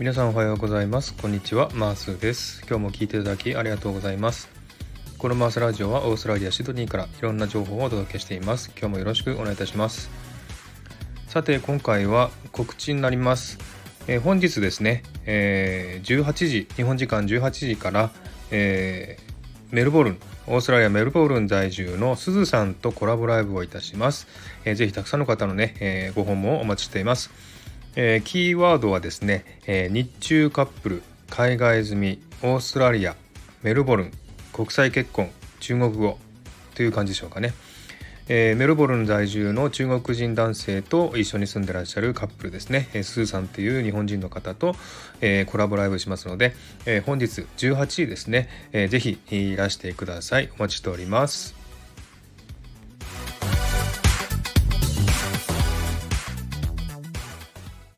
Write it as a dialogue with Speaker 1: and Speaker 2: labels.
Speaker 1: 皆さんおはようございます。こんにちは。マースです。今日も聞いていただきありがとうございます。このマースラジオはオーストラリアシドニーからいろんな情報をお届けしています。今日もよろしくお願いいたします。さて今回は告知になります、えー、本日ですね、えー、18時日本時間18時から、えー、メルボルンオーストラリアメルボルン在住のすずさんとコラボライブをいたします、えー、ぜひたくさんの方のね、えー、ご訪問をお待ちしています。えー、キーワードはですね、えー、日中カップル海外済みオーストラリアメルボルン国際結婚中国語という感じでしょうかね、えー、メルボルン在住の中国人男性と一緒に住んでらっしゃるカップルですね、えー、スーさんという日本人の方と、えー、コラボライブしますので、え、本日18時ですね、えー、ぜひいらしてください。お待ちしております。